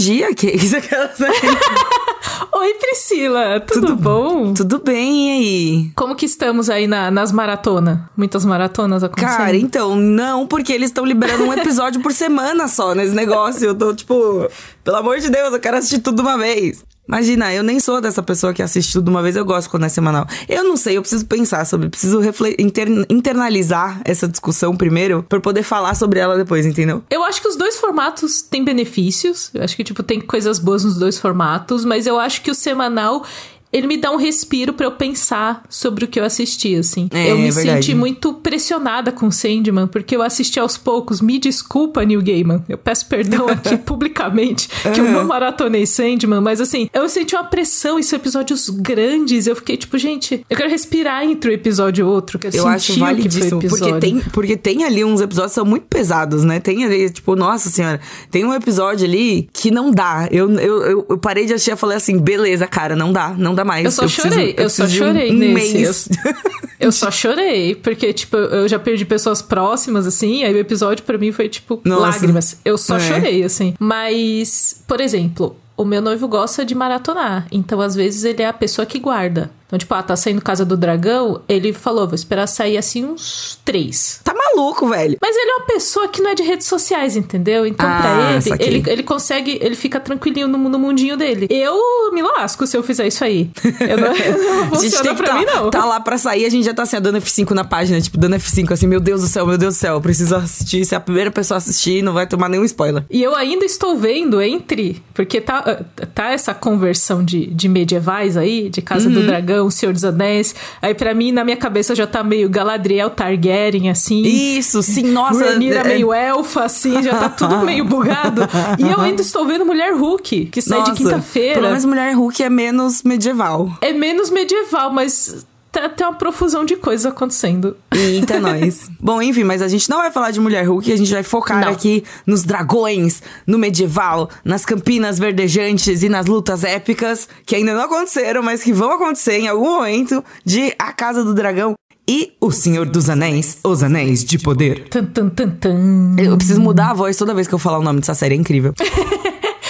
dia, que isso Oi, Priscila, tudo, tudo, bom? Tudo bem, e aí? Como que estamos aí na, nas maratonas? Muitas maratonas acontecendo? Cara, então, não, porque eles estão liberando um episódio por semana só nesse negócio. Eu tô, tipo, pelo amor de Deus, eu quero assistir tudo uma vez. Imagina, eu nem sou dessa pessoa que assiste tudo uma vez, eu gosto quando é semanal. Eu não sei, eu preciso pensar sobre, preciso inter internalizar essa discussão primeiro para poder falar sobre ela depois, entendeu? Eu acho que os dois formatos têm benefícios. Eu acho que, tipo, tem coisas boas nos dois formatos, mas eu acho que o semanal ele me dá um respiro para eu pensar sobre o que eu assisti, assim. É, eu me é senti muito pressionada com Sandman, porque eu assisti aos poucos. Me desculpa, Neil Gaiman. Eu peço perdão aqui publicamente que eu não maratonei Sandman, mas assim, eu senti uma pressão em episódios grandes. Eu fiquei tipo, gente, eu quero respirar entre um episódio e outro. Que eu, eu acho validíssimo, porque tem, porque tem ali uns episódios que são muito pesados, né? Tem ali, tipo, nossa senhora, tem um episódio ali que não dá. Eu, eu, eu, eu parei de assistir e falei assim, beleza, cara, não dá, não dá mais. Eu só eu chorei, preciso, eu, eu só chorei um nesse. Mês. Eu, eu só chorei, porque, tipo, eu já perdi pessoas próximas, assim, aí o episódio para mim foi, tipo, Nossa. lágrimas. Eu só é. chorei, assim. Mas, por exemplo, o meu noivo gosta de maratonar, então às vezes ele é a pessoa que guarda. Então, tipo, ah, tá saindo Casa do Dragão, ele falou, vou esperar sair assim uns três. Maluco, velho. Mas ele é uma pessoa que não é de redes sociais, entendeu? Então, ah, pra ele, ele, ele consegue, ele fica tranquilinho no, no mundinho dele. Eu me lasco se eu fizer isso aí. Eu não, não funciona pra tá, mim, não. Tá lá pra sair, a gente já tá assim, dando F5 na página, tipo, dando F5, assim, meu Deus do céu, meu Deus do céu, eu preciso assistir. Se é a primeira pessoa assistir, não vai tomar nenhum spoiler. E eu ainda estou vendo entre, porque tá, tá essa conversão de, de medievais aí, de Casa uhum. do Dragão, Senhor dos Anéis. Aí para mim, na minha cabeça, já tá meio Galadriel Targaryen, assim. Isso, sim, nossa. Rhaenyra é... meio elfa, assim, já tá tudo meio bugado. E eu ainda estou vendo Mulher Hulk, que sai nossa, de quinta-feira. Pelo menos Mulher Hulk é menos medieval. É menos medieval, mas tá, tem uma profusão de coisas acontecendo. Eita, nós. Bom, enfim, mas a gente não vai falar de Mulher Hulk, a gente vai focar não. aqui nos dragões, no medieval, nas campinas verdejantes e nas lutas épicas, que ainda não aconteceram, mas que vão acontecer em algum momento, de A Casa do Dragão e O Senhor dos Anéis, Os Anéis de Poder. Tum, tum, tum, tum. Eu preciso mudar a voz toda vez que eu falar o nome dessa série, é incrível.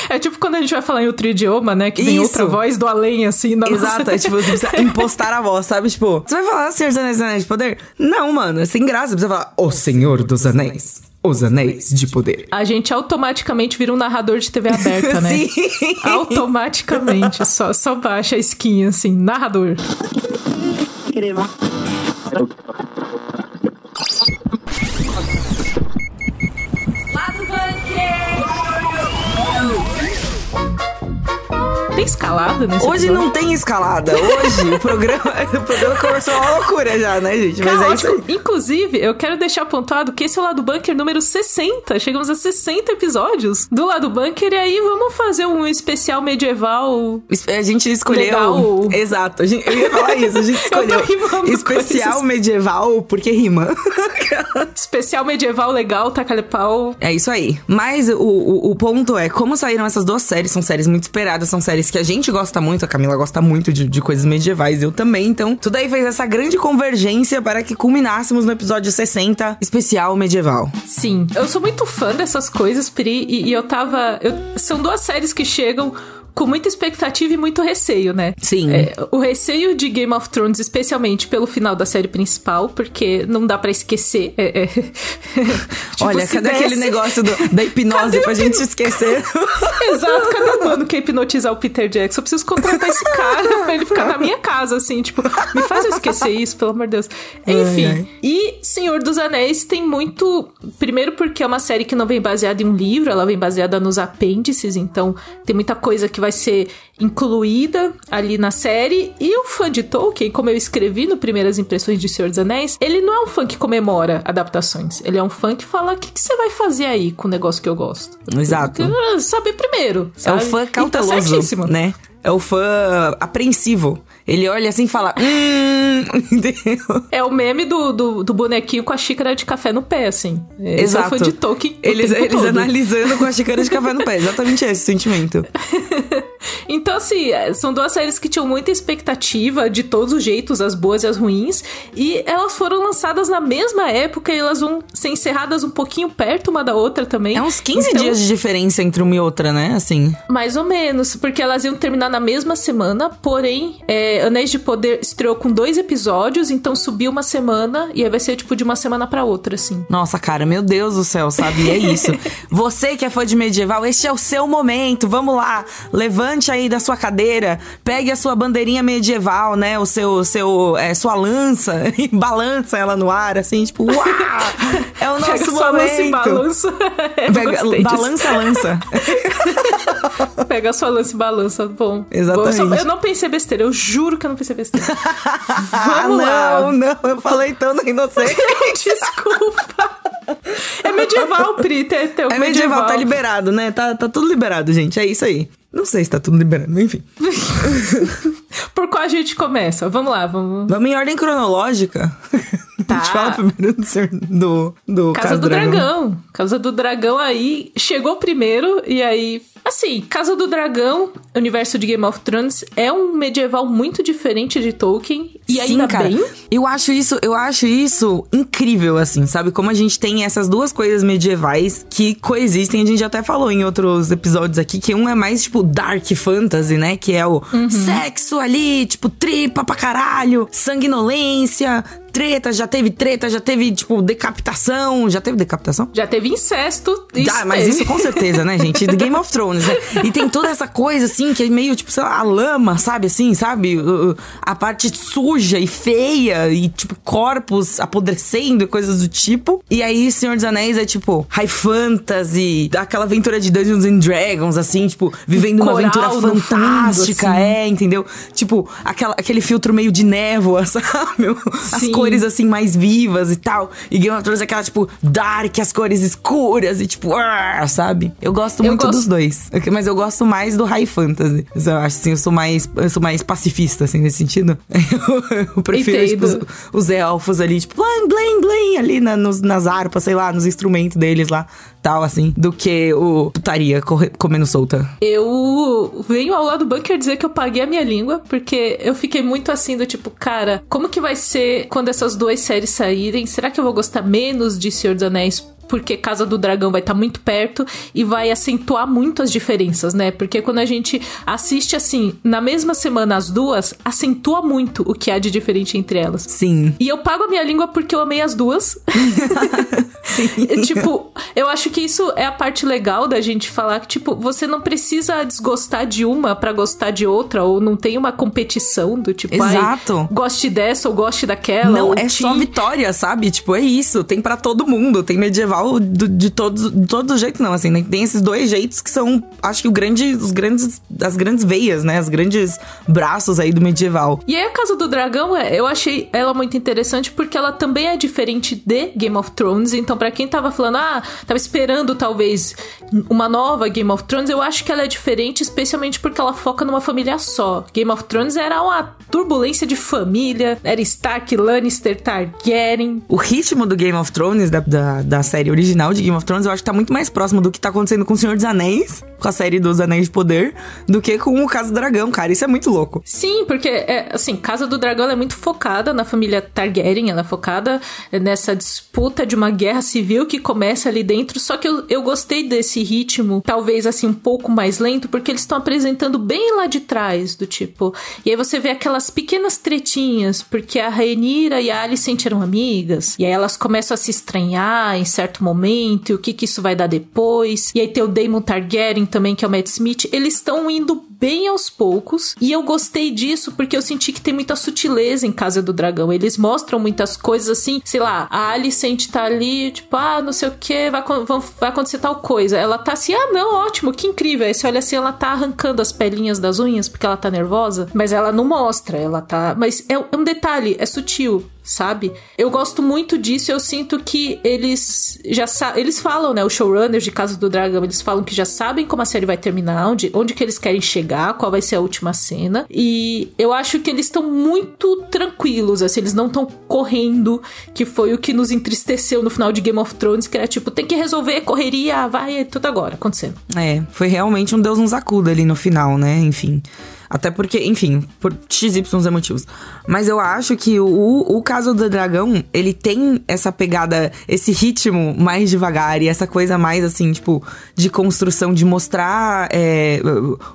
É tipo quando a gente vai falar em outro idioma, né? Que vem Isso. outra voz do além, assim. Na Exato, nossa... é tipo, você precisa impostar a voz, sabe? Tipo, você vai falar Senhor dos Anéis, Anéis de Poder? Não, mano, é sem graça. Você precisa falar O Senhor dos Anéis. Os Anéis de Poder. A gente automaticamente vira um narrador de TV aberta, né? Sim. Automaticamente. só, só baixa a skin, assim, narrador. Crema. Tem escalada nesse Hoje episódio? não tem escalada. Hoje o programa, o programa começou uma loucura já, né, gente? Mas é isso aí. Inclusive, eu quero deixar apontado que esse é o Lado Bunker número 60. Chegamos a 60 episódios do Lado Bunker. E aí vamos fazer um especial medieval. A gente escolheu. Legal. Exato. Gente, eu ia falar isso. A gente escolheu especial medieval porque rima. especial medieval legal, taca-pau. É isso aí. Mas o, o, o ponto é, como saíram essas duas séries, são séries muito esperadas, são séries que a gente gosta muito, a Camila gosta muito de, de coisas medievais, eu também. Então, tudo aí fez essa grande convergência para que culminássemos no episódio 60, especial medieval. Sim, eu sou muito fã dessas coisas, Pri, e, e eu tava. Eu, são duas séries que chegam com muita expectativa e muito receio, né? Sim. É, o receio de Game of Thrones, especialmente pelo final da série principal, porque não dá para esquecer. É, é... tipo, Olha, cadê desse... aquele negócio do, da hipnose cadê pra gente esquecer? Exato, cadê o mano que hipnotizar o Peter Jackson? Eu preciso contratar esse cara pra ele ficar na minha casa, assim, tipo, me faz eu esquecer isso, pelo amor de Deus. Enfim, ai, ai. e Senhor dos Anéis tem muito. Primeiro, porque é uma série que não vem baseada em um livro, ela vem baseada nos apêndices, então tem muita coisa que vai ser incluída ali na série. E o fã de Tolkien, como eu escrevi no Primeiras Impressões de Senhor dos Anéis, ele não é um fã que comemora adaptações. Ele é um fã que fala: o que, que você vai fazer aí com o negócio que eu gosto? Exato. saber primeiro. Sabe? É o fã tá cauteloso, tá né? É o fã apreensivo. Ele olha assim e fala. Hum, entendeu? É o meme do, do, do, bonequinho com a xícara de café no pé, assim. É, Exato. fã de Tolkien. Eles, eles analisando com a xícara de café no pé. Exatamente esse sentimento. Então, assim, é, são duas séries que tinham muita expectativa de todos os jeitos, as boas e as ruins, e elas foram lançadas na mesma época e elas vão ser encerradas um pouquinho perto uma da outra também. É uns 15 Então, dias de diferença entre uma e outra, né? Assim. Mais ou menos, porque elas iam terminar na mesma semana, porém, é, Anéis de Poder estreou com dois episódios, então subiu uma semana e aí vai ser tipo de uma semana pra outra, assim. Nossa, cara, meu Deus do céu, sabe? E é isso. Você que é fã de medieval, este é o seu momento. Vamos lá, levante aí da sua cadeira, pegue a sua bandeirinha medieval, né? O seu, seu, é, sua lança e balança ela no ar, assim, tipo, uau! É o nosso Pega sua lança e momento. balança. Eu Pega, balança, lança. Pega sua lança e balança. Bom. Exatamente. Bom, eu, só- eu não pensei besteira, eu juro que eu não pensei besteira. Ah, Vamos lá. não, não, eu falei tão na inocente. Desculpa. É medieval, Pri. Tem o É medieval, tá liberado, né? Tá, tá tudo liberado, gente. É isso aí. Não sei se tá tudo liberado, enfim. Por qual a gente começa? Vamos lá, vamos. Vamos em ordem cronológica. Tá. A gente fala primeiro do, do, do Casa do Dragão. Casa do Dragão aí chegou primeiro e aí. Assim, Casa do Dragão, universo de Game of Thrones, é um medieval muito diferente de Tolkien. E Sim, ainda cara. bem. Eu acho isso, eu acho isso incrível, assim, sabe? Como a gente tem essas duas coisas medievais que coexistem. A gente já até falou em outros episódios aqui que um é mais, tipo, dark fantasy, né? Que é o sexo ali, tipo, tripa pra caralho, sanguinolência, treta, já teve treta, já teve, tipo, decapitação. Já teve decapitação? Já teve incesto. Isso Ah, mas isso com certeza, né, gente? Do Game of Thrones, né? E tem toda essa coisa, assim, que é meio, tipo, sei lá, a lama, sabe, assim, sabe? A parte suja e feia e, tipo, corpos apodrecendo e coisas do tipo. E aí, Senhor dos Anéis é, tipo, high fantasy, aquela aventura de Dungeons and Dragons, assim, tipo, vivendo uma aventura no fundo, fantástica, assim. é, entendeu? Tipo, aquela, aquele filtro meio de névoa, sabe? As Sim. Cores, assim, mais vivas e tal. E Game of Thrones é aquela, tipo, dark, as cores escuras e, tipo, ah, sabe? Eu gosto Eu muito gosto- dos dois. Mas eu gosto mais do high fantasy. Eu acho, assim, eu sou mais, eu sou mais pacifista, assim, nesse sentido. Eu, eu prefiro, tipo, os, Entendo. os elfos ali, tipo, blim, blim, blim, ali na- nos, nas harpas, sei lá, nos instrumentos deles lá, tal, assim, do que o putaria comendo solta. Eu venho ao lado do bunker dizer que eu paguei a minha língua, porque eu fiquei muito assim do tipo, cara, como que vai ser quando essas duas séries saírem? Será que eu vou gostar menos de Senhor dos Anéis? Porque Casa do Dragão vai estar muito perto e vai acentuar muito as diferenças, né? Porque quando a gente assiste assim, na mesma semana as duas, acentua muito o que há de diferente entre elas. Sim. E eu pago a minha língua porque eu amei as duas. E, tipo, eu acho que isso é a parte legal da gente falar que, tipo, você não precisa desgostar de uma pra gostar de outra, ou não tem uma competição do tipo, Exato. goste dessa ou goste daquela. Não, é só vitória, sabe? Tipo, é isso. Tem pra todo mundo. Tem medieval do- de todos de todos os jeitos, não. Assim, né? tem esses dois jeitos que são, acho que o grande, os grandes, as grandes veias, né? Os grandes braços aí do medieval. E aí a Casa do Dragão, é, eu achei ela muito interessante porque ela também é diferente de Game of Thrones. Então, pra quem tava falando, ah, tava esperando talvez uma nova Game of Thrones, eu acho que ela é diferente, especialmente porque ela foca numa família só. Game of Thrones era uma turbulência de família, era Stark, Lannister, Targaryen. O ritmo do Game of Thrones, da, da, da série original de Game of Thrones, eu acho que tá muito mais próximo do que tá acontecendo com o Senhor dos Anéis, com a série dos Anéis de Poder, do que com o Caso do Dragão, cara. Isso é muito louco. Sim, porque, é, assim, Casa do Dragão é muito focada na família Targaryen, ela é focada nessa disputa de uma guerra civil que começa ali dentro. Só que eu, eu gostei desse ritmo, talvez, assim, um pouco mais lento, porque eles estão apresentando bem lá de trás, do tipo. E aí você vê aquelas pequenas tretinhas, porque a Rhaenyra e a Alicent eram amigas, e aí elas começam a se estranhar em certo momento, e o que que isso vai dar depois. E aí tem o Daemon Targaryen também, que é o Matt Smith. Eles estão indo bem aos poucos. E eu gostei disso porque eu senti que tem muita sutileza em Casa do Dragão. Eles mostram muitas coisas assim, sei lá, a Alicent tá ali, tipo, ah, não sei o que, vai, vai acontecer tal coisa. Ela tá assim, ah, não, ótimo, que incrível. Aí você olha assim, ela tá arrancando as pelinhas das unhas porque ela tá nervosa, mas ela não mostra, ela tá. Mas é um detalhe, é sutil. Sabe? Eu gosto muito disso, eu sinto que eles já eles falam, né, os showrunners de Casa do Dragão, eles falam que já sabem como a série vai terminar, onde, onde que eles querem chegar, qual vai ser a última cena. E eu acho que eles estão muito tranquilos, assim, eles não estão correndo, que foi o que nos entristeceu no final de Game of Thrones, que era tipo, tem que resolver, correria, vai, é tudo agora acontecendo. É, foi realmente um Deus nos acuda ali no final, né? Enfim. Até porque, enfim, por XY motivos. Mas eu acho que o, o caso do dragão, ele tem essa pegada, esse ritmo mais devagar e essa coisa mais assim, tipo, de construção, de mostrar é,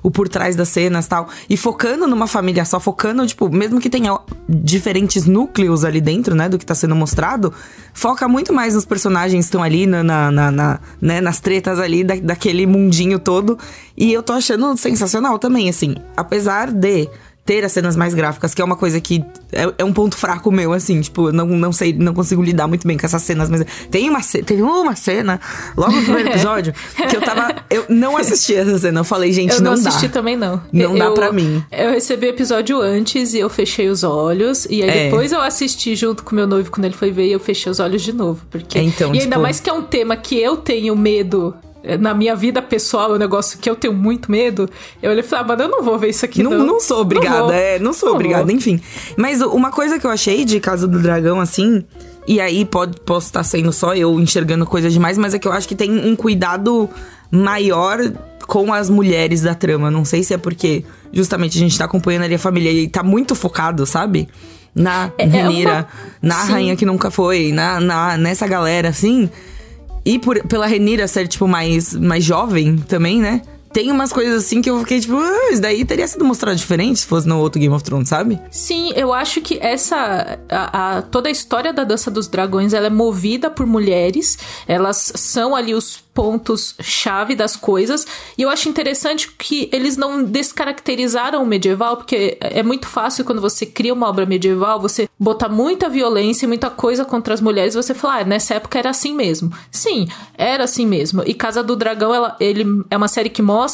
o por trás das cenas tal. E focando numa família só, focando, tipo, mesmo que tenha diferentes núcleos ali dentro, né, do que tá sendo mostrado, foca muito mais nos personagens que estão ali, na, na, na, na né, nas tretas ali da, daquele mundinho todo. E eu tô achando sensacional também, assim. Apesar de ter as cenas mais gráficas, que é uma coisa que é, é, um ponto fraco meu, assim, tipo, não, não sei, não consigo lidar muito bem com essas cenas, mas tem uma teve uma cena, logo no primeiro episódio, que eu tava. Eu não assisti essa cena. Eu falei, gente, eu não, não dá. assisti também, não. Não eu, dá pra mim. Eu recebi o episódio antes e eu fechei os olhos. E aí é. depois eu assisti junto com meu noivo quando ele foi ver e eu fechei os olhos de novo. Porque... É, então, e tipo... ainda mais que é um tema que eu tenho medo na minha vida pessoal, é um negócio que eu tenho muito medo, eu olhei e falei, ah, mano, eu não vou ver isso aqui, não. Não, não sou obrigada, não é, não sou não obrigada, vou. enfim. Mas uma coisa que eu achei de Casa do Dragão, assim, e aí pode, posso estar sendo só eu enxergando coisas demais, mas é que eu acho que tem um cuidado maior com as mulheres da trama. Não sei se é porque justamente a gente tá acompanhando ali a família e tá muito focado, sabe? Na é, Renira, é uma... na Sim. rainha que nunca foi, na, na, nessa galera, assim. E por, pela Renira ser, tipo, mais, mais jovem também, né? Tem umas coisas assim que eu fiquei tipo, ah, isso daí teria sido mostrado diferente se fosse no outro Game of Thrones, sabe? Sim, eu acho que essa. A, a, toda a história da Dança dos Dragões ela é movida por mulheres. Elas são ali os pontos-chave das coisas. E eu acho interessante que eles não descaracterizaram o medieval, porque é muito fácil quando você cria uma obra medieval, você botar muita violência e muita coisa contra as mulheres, você falar, ah, nessa época era assim mesmo. Sim, era assim mesmo. E Casa do Dragão, ela, ele é uma série que mostra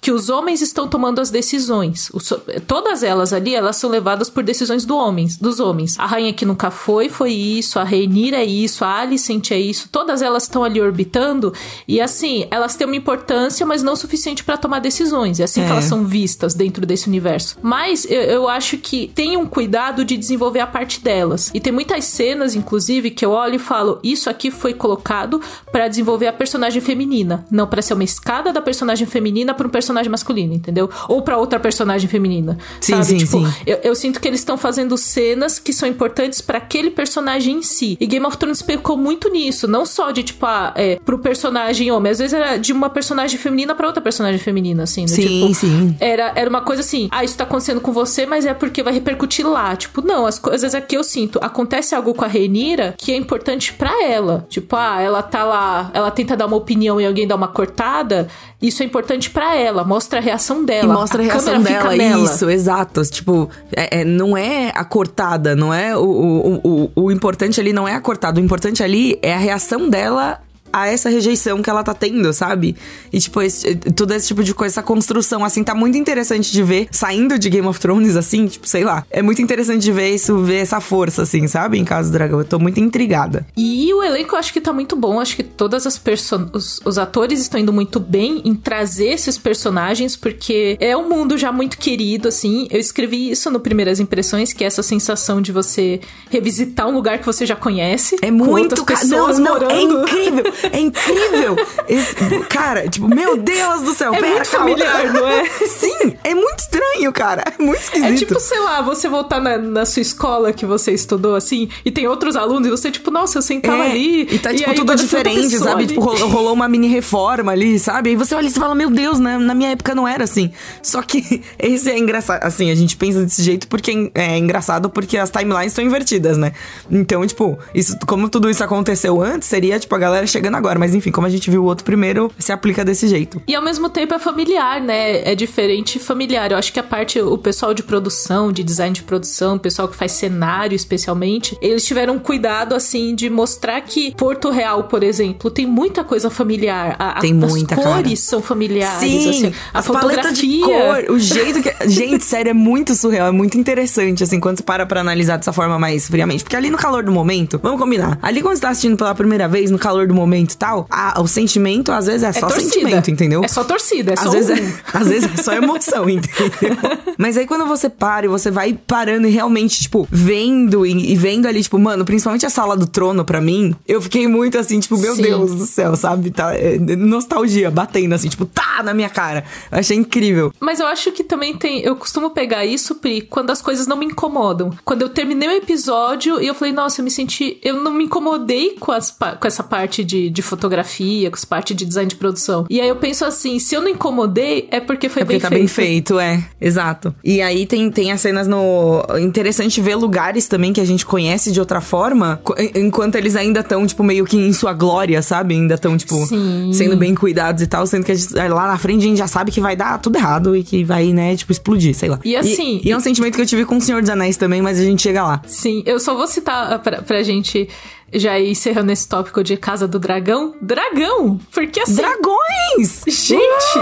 que os homens estão tomando as decisões. Os, todas elas ali, elas são levadas por decisões do homens, dos homens. A rainha que nunca foi, foi isso. A Rhaenyra é isso. A Alicent é isso. Todas elas estão ali orbitando e assim, elas têm uma importância, mas não suficiente para tomar decisões. É assim é. que elas são vistas dentro desse universo. Mas eu, eu, acho que tem um cuidado de desenvolver a parte delas. E tem muitas cenas, inclusive, que eu olho e falo: isso aqui foi colocado para desenvolver a personagem feminina, não para ser uma escada da personagem feminina para um personagem masculino, entendeu? Ou para outra personagem feminina. Sim, sabe? sim, tipo, sim. Eu, eu sinto que eles estão fazendo cenas que são importantes para aquele personagem em si. E Game of Thrones pecou muito nisso, não só de tipo, ah, é, pro personagem personagem homem. Às vezes era de uma personagem feminina para outra personagem feminina, assim. Né? Sim, tipo, sim. Era, era uma coisa assim, ah, isso tá acontecendo com você, mas é porque vai repercutir lá. Tipo, não, as coisas aqui eu sinto. Acontece algo com a Renira que é importante para ela. Tipo, ah, ela tá lá, ela tenta dar uma opinião e alguém dá uma cortada. Isso é importante para ela, mostra a reação dela. E mostra a, a reação dela, isso, exato. Tipo, é, é, não é a cortada, não é o, o, o, o importante ali não é a cortada. O importante ali é a reação dela a essa rejeição que ela tá tendo, sabe? E, tipo, esse, todo esse tipo de coisa, essa construção, assim, tá muito interessante de ver, saindo de Game of Thrones, assim, tipo, sei lá. É muito interessante de ver isso, ver essa força, assim, sabe? Em Casa do Dragão. Eu tô muito intrigada. E o elenco eu acho que tá muito bom. Acho que todas as pessoas. Os, atores estão indo muito bem em trazer esses personagens, porque é um mundo já muito querido, assim. Eu escrevi isso no Primeiras Impressões, que é essa sensação de você revisitar um lugar que você já conhece. É muito, cara. Não, não, é incrível. É incrível. Esse, cara, tipo, meu Deus do céu. É pera, muito familiar, não é? Sim, é muito estranho, cara. É muito esquisito. É tipo, sei lá, você voltar na, na sua escola que você estudou, assim, e tem outros alunos, e você, tipo, nossa, eu sentava é, ali. E tá, tipo, tudo diferente, sabe? Tipo, rolou uma mini reforma ali, sabe? Aí você olha e você fala, meu Deus, né? Na minha época não era assim. Só que esse é engraçado. Assim, a gente pensa desse jeito porque é engraçado porque as timelines estão invertidas, né? Então, tipo, isso, como tudo isso aconteceu antes, seria, tipo, a galera chegar chegando agora, mas enfim, como a gente viu o outro primeiro, se aplica desse jeito. E ao mesmo tempo é familiar, né? É diferente familiar. Eu acho que a parte, o pessoal de produção, de design de produção, o pessoal que faz cenário especialmente, eles tiveram cuidado, assim, de mostrar que Porto Real, por exemplo, tem muita coisa familiar. A, tem muita, As cores cara. são familiares, Sim, assim. A as paletas de cor, o jeito que. Gente, sério, é muito surreal, é muito interessante, assim, quando você para pra analisar dessa forma mais friamente. Porque ali no calor do momento, vamos combinar. Ali quando você tá assistindo pela primeira vez, no calor do momento e tal, a- o sentimento às vezes é, só torcida. sentimento, entendeu? É só torcida, é Às só vezes, um. é, às vezes é só emoção, entendeu? Mas aí quando você para e você vai parando e realmente, tipo, vendo e, e vendo ali, tipo, mano, principalmente a sala do trono pra mim, eu fiquei muito assim, tipo, meu Sim. Deus do céu, sabe? Tá, é, nostalgia batendo assim, tipo, tá na minha cara. Eu achei incrível. Mas eu acho que também tem. Eu costumo pegar isso, Pri, quando as coisas não me incomodam. Quando eu terminei o episódio e eu falei, nossa, eu me senti. Eu não me incomodei com, as, com essa parte de, de fotografia, com parte de design de produção. E aí eu penso assim, se eu não incomodei, é porque foi É porque bem tá feito. bem feito, é. Exato. E aí tem, tem as cenas no. Interessante ver lugares também que a gente conhece de outra forma, enquanto eles ainda estão, tipo, meio que em sua glória, sabe? Ainda estão, tipo, Sim. sendo bem cuidados e tal, sendo que gente- lá na frente a gente já sabe que vai dar tudo errado e que vai, né, tipo, explodir, sei lá. E assim- E, é um sentimento que eu tive com o Senhor dos Anéis também, mas a gente chega lá. Sim, eu só vou citar pra, pra gente já encerrando esse tópico de Casa do Dragão. Dragão! Porque assim. Dragões! Gente,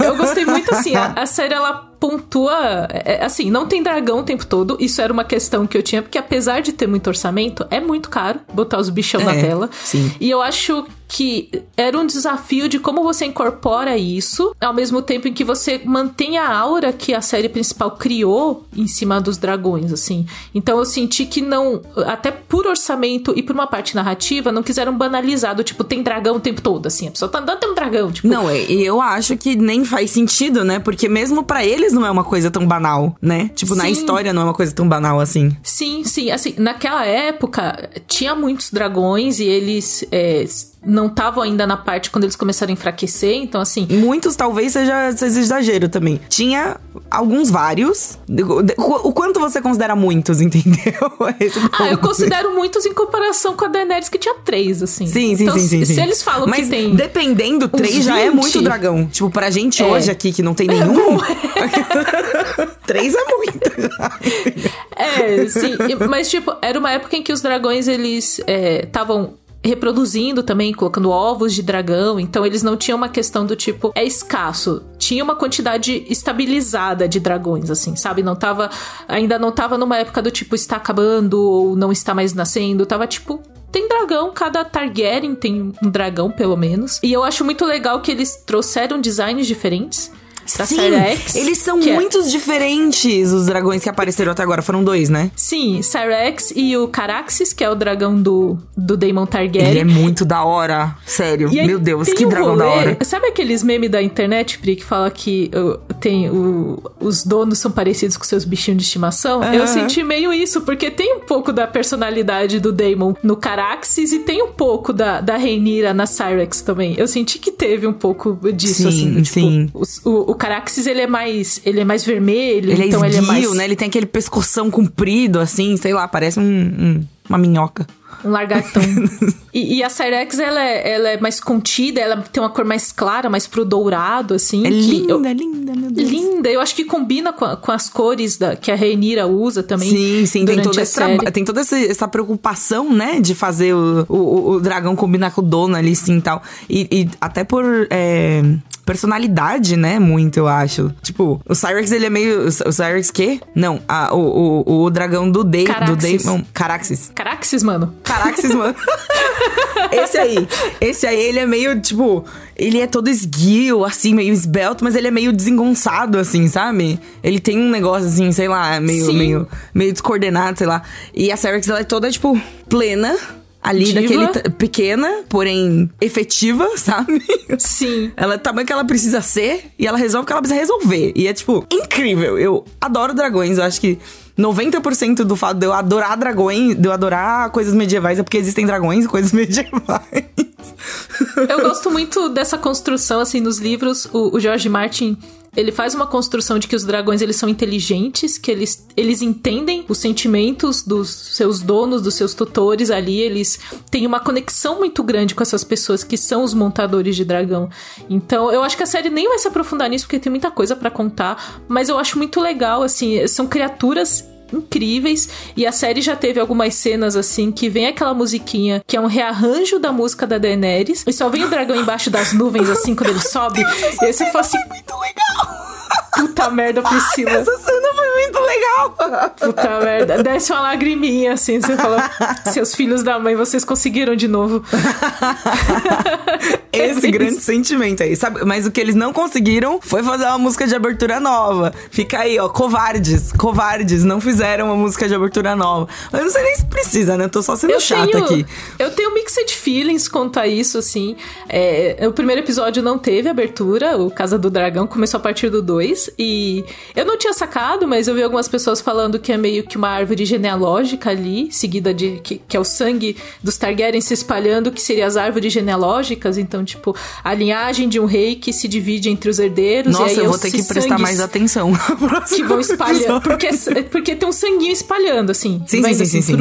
eu, eu gostei muito assim. A, a série ela pontua. é, assim, não tem dragão o tempo todo. Isso era uma questão que eu tinha, porque apesar de ter muito orçamento, é muito caro botar os bichão na É, tela. sim. E eu acho que era um desafio de como você incorpora isso, ao mesmo tempo em que você mantém a aura que a série principal criou em cima dos dragões, assim. Então eu senti que não, até por orçamento e por uma parte narrativa, não quiseram banalizar do tipo, tem dragão o tempo todo, assim. A pessoa tá andando, tem um dragão, tipo. Não, e eu acho que nem faz sentido, né? Porque mesmo pra eles não é uma coisa tão banal, né? Tipo, na Sim. história não é uma coisa tão banal assim. Sim, sim. Assim, naquela época, tinha muitos dragões e eles é, não estavam ainda na parte quando eles começaram a enfraquecer. Então, assim, Muitos talvez seja, seja exagero também. Tinha alguns vários. O, quanto você considera muitos, entendeu? Esse Ah, eu considero muitos em comparação com a Daenerys, que tinha três, assim. Sim, sim, então, sim, sim, se, sim. eles falam Mas que tem. dependendo, três já é 20. muito dragão. Tipo, pra gente É. hoje aqui que não tem nenhum. três é muito. É, sim. Mas, tipo, era uma época em que os dragões, eles estavam. Reproduzindo também, colocando ovos de dragão, então eles não tinham uma questão do tipo, é escasso. Tinha uma quantidade estabilizada de dragões, assim, sabe? Não tava. Ainda não tava numa época do tipo, está acabando ou não está mais nascendo. Tava tipo, tem dragão, cada Targaryen tem um dragão, pelo menos. E eu acho muito legal que eles trouxeram designs diferentes pra Sim, série X. eles são que é- muitos diferentes, os dragões que apareceram até agora. Foram dois, né? Sim, Cyrex e o Caraxes, que é o dragão do, do Daemon Targaryen. Ele é muito da hora. Sério. E Meu Deus, que um dragão da rolê- hora. Sabe aqueles memes da internet, Pri, que fala que uh, tem o- os donos são parecidos com seus bichinhos de estimação? Eu Aham. senti meio isso, porque tem um pouco da personalidade do Daemon no Caraxes e tem um pouco da, da Rhaenyra na Cyrex também. Eu senti que teve um pouco disso, Sim, assim. Tipo, sim. os- o, o Caraxes, ele é mais, ele é mais vermelho, Ele é então esguio, ele é mais... né? Ele tem aquele pescoção comprido, assim, sei lá, parece um- um- uma minhoca. Um largatão. e, e a Cyrex, ela é, ela é mais contida, ela tem uma cor mais clara, mais pro dourado, assim. É linda, eu- linda, meu Deus. Linda, eu acho que combina com, a- com as cores da, que a Reinira usa também. Sim, sim, tem, durante todo a esse série. traba- tem toda esse- essa preocupação, né, de fazer o, o, o dragão combinar com o dono ali, sim, tal. E, e até por é, personalidade, né, muito, eu acho. Tipo, o Cyrex, ele é meio... O Cyrex, quê? Não, a- o, o, o dragão do Dei... Do Caraxes. Daemon... Caraxes. Caraxes, mano. Caraxes, mano. esse aí. Esse aí, ele é meio, tipo... Ele é todo esguio, assim, meio esbelto, mas ele é meio desengonçado, assim, sabe? Ele tem um negócio, assim, sei lá, meio, Sim. meio, meio descoordenado, sei lá. E a Cyrex, ela é toda, tipo, plena. Ali, Diva. daquele... Pequena, porém efetiva, sabe? Sim. Ela é o tamanho que ela precisa ser e ela resolve o que ela precisa resolver. E é, tipo, incrível. Eu adoro dragões. Eu acho que 90% do fato de eu adorar dragões, de eu adorar coisas medievais, é porque existem dragões e coisas medievais. Eu gosto muito dessa construção, assim, nos livros. O, o George Martin, Ele faz uma construção de que os dragões eles são inteligentes, que eles, eles entendem os sentimentos dos seus donos, dos seus tutores ali, eles têm uma conexão muito grande com essas pessoas que são os montadores de dragão. Então, eu acho que a série nem vai se aprofundar nisso porque tem muita coisa para contar, mas eu acho muito legal assim, são criaturas incríveis. E a série já teve algumas cenas assim que vem aquela musiquinha que é um rearranjo da música da Daenerys. E só vem o dragão embaixo das nuvens, assim, quando ele sobe. e aí você fala assim. Muito legal! Puta merda, Priscila. Essa cena foi muito legal. Puta merda. Desce uma lagriminha, assim. Você fala, seus filhos da mãe, vocês conseguiram de novo. Esse é grande sentimento aí, sabe? Mas o que eles não conseguiram foi fazer uma música de abertura nova. Fica aí, ó, covardes. Covardes, não fizeram uma música de abertura nova. Eu não sei nem se precisa, né? Eu tô só sendo eu chata tenho, aqui. Eu tenho mixed feelings quanto a isso, assim. É, o primeiro episódio não teve abertura, o Casa do Dragão começou a partir do 2. E eu não tinha sacado, mas eu vi algumas pessoas falando que é meio que uma árvore genealógica ali, seguida de. que, que é o sangue dos Targaryen se espalhando, que seria as árvores genealógicas. Então, tipo, a linhagem de um rei que se divide entre os herdeiros. Nossa, eu vou ter que prestar mais atenção. Que vão espalhando. Porque, porque tem um sanguinho espalhando, assim. Sim, sim, sim, assim, sim,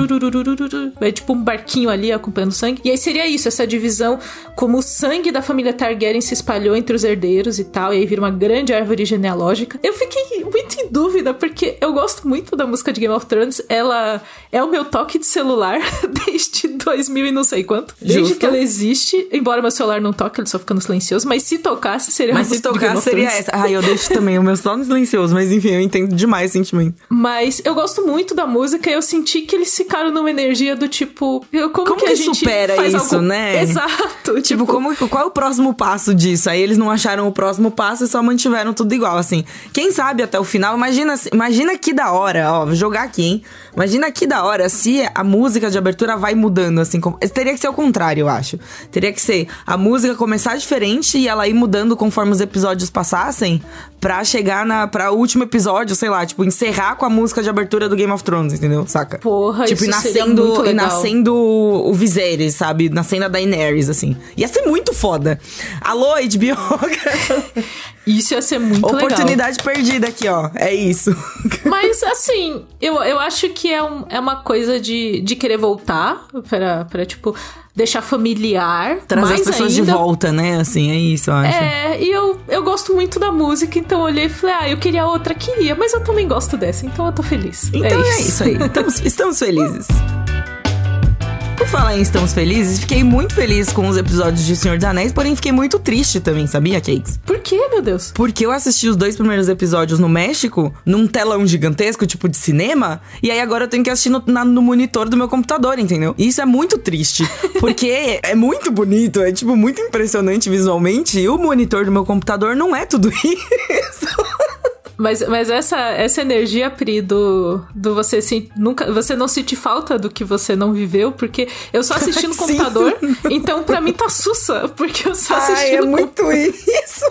É tipo um barquinho ali acompanhando o sangue. E aí seria isso, essa divisão, como o sangue da família Targaryen se espalhou entre os herdeiros e tal. E aí vira uma grande árvore genealógica eu fiquei muito em dúvida, porque eu gosto muito da música de Game of Thrones. Ela é o meu toque de celular desde 2000 e não sei quanto. Desde Justo. que ela existe, embora meu celular não toque, ele só fica no silencioso. Mas se tocasse, seria Mas se tocasse, seria essa. Ai, eu deixo também o meu só no silencioso. Mas enfim, eu entendo demais o sentimento. Mas eu gosto muito da música e eu senti que eles ficaram numa energia do tipo. Como, como que, que, a gente supera isso, algo... né? Exato. Tipo, tipo, como, qual é o próximo passo disso? Aí eles não acharam o próximo passo e só mantiveram tudo igual, assim. Quem sabe até o final, imagina, imagina que da hora, ó, vou jogar aqui, hein? Imagina que da hora se a música de abertura vai mudando, assim. Como, teria que ser o contrário, eu acho. Teria que ser a música começar diferente e ela ir mudando conforme os episódios passassem pra chegar na, pra último episódio, sei lá, tipo, encerrar com a música de abertura do Game of Thrones, entendeu? Saca? Porra, tipo, isso nascendo, e nascendo o Viserys, sabe? Nascendo a Daenerys, assim. Ia ser muito foda. Alô, HBO. isso ia ser muito Oportunidade legal. perdida aqui, ó. É isso. Mas, assim, eu, eu acho que é, um, é uma coisa de, de querer voltar pra, pra, tipo deixar familiar. Trazer as pessoas ainda. de volta, né? Assim, é isso, eu acho. É, e eu, eu gosto muito da música, então eu olhei e falei, ah, eu queria outra, queria, mas eu também gosto dessa, então eu tô feliz. Então é, é isso, aí. Estamos, estamos felizes. Por falar em Estamos Felizes, fiquei muito feliz com os episódios de Senhor dos Anéis, porém fiquei muito triste também, sabia, Cakes? Por quê, meu Deus? Porque eu assisti os dois primeiros episódios no México, num telão gigantesco, tipo de cinema, e aí agora eu tenho que assistir no, na, no monitor do meu computador, entendeu? E isso é muito triste, porque é muito bonito, é tipo muito impressionante visualmente, e o monitor do meu computador não é tudo isso. Mas, mas essa, essa energia, Pri, do, do você se, nunca você não sentir falta do que você não viveu, porque eu só assisti no computador, então pra mim tá sussa, porque eu só assisti ai, no é muito isso!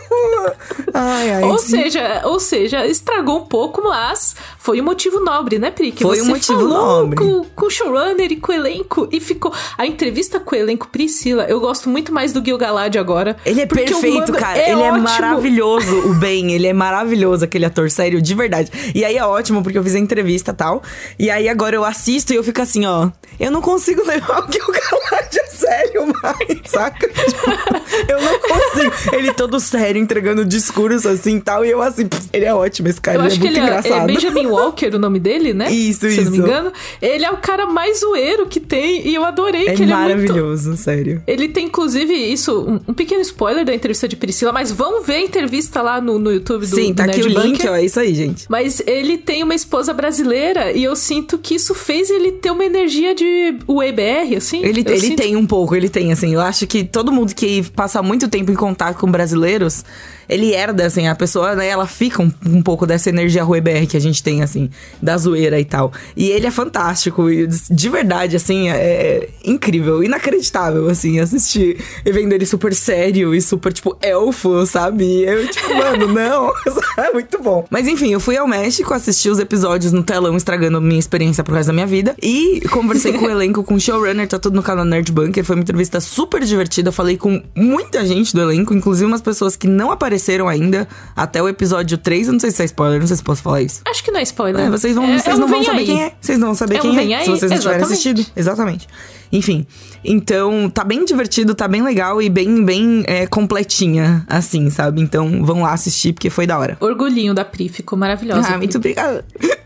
Ai, ai, ou sim. seja, ou seja, estragou um pouco, mas foi um motivo nobre, né, Pri? Que foi você um motivo falou nobre. Com, com o showrunner e com o elenco, e ficou... A entrevista com o elenco, Priscila, eu gosto muito mais do Gil Galad agora. Ele é perfeito, cara. É ele ótimo. é maravilhoso, o Ben. Ele é maravilhoso, aquele ator, sério, de verdade. E aí é ótimo, porque eu fiz a entrevista e tal. E aí agora eu assisto e eu fico assim, ó. Eu não consigo levar o Gil Galad a sério mais, saca? Tipo, eu não consigo. Ele todo sério, entregando discurso assim e tal. E eu assim, ele é ótimo, esse cara. Eu ele acho é que muito ele é, engraçado. é Benjamin Walker, o nome dele, né? Isso, Se isso. eu não me engano. Ele é o cara mais zoeiro que tem. E eu adorei É que ele é maravilhoso, sério. Ele tem, inclusive, isso, um, um pequeno spoiler da entrevista de Priscila, mas vão ver a entrevista lá no, no YouTube do Sim, do tá aqui Nerd o link, Ó. É isso aí, gente. Mas ele tem uma esposa brasileira e eu sinto que isso fez ele ter uma energia de UEBR, assim. Ele, Eu ele sinto- tem um pouco, ele tem, assim. Eu acho que todo mundo que passa muito tempo em contato com brasileiros, ele herda, assim, a pessoa, né, ela fica um, um pouco dessa energia Rui BR que a gente tem, assim, da zoeira e tal. E ele é fantástico, e de verdade, assim, é incrível, inacreditável, assim, assistir e vendo ele super sério e super, tipo, elfo, sabe? Eu, tipo, mano, não, é muito bom. Mas enfim, eu fui ao México, assisti os episódios no telão, estragando minha experiência pro resto da minha vida. E conversei com o elenco, com o showrunner, tá tudo no canal Nerd Bunker. Foi uma entrevista super divertida. Eu falei com muita gente do elenco, inclusive umas pessoas que não apareceram apareceram ainda até o episódio 3. Eu não sei se é spoiler, não sei se posso falar isso. Acho que não é spoiler. É, vocês, vão, é, vocês é não vão saber aí. quem é. Vocês não vão saber É quem é, aí, se vocês não tiverem exatamente. assistido. Exatamente. Enfim, então tá bem divertido, tá bem legal e bem, bem é, completinha, assim, sabe? Então vão lá assistir porque foi da hora. Orgulhinho da Pri, ficou maravilhosa. Ah, Pri. muito obrigada.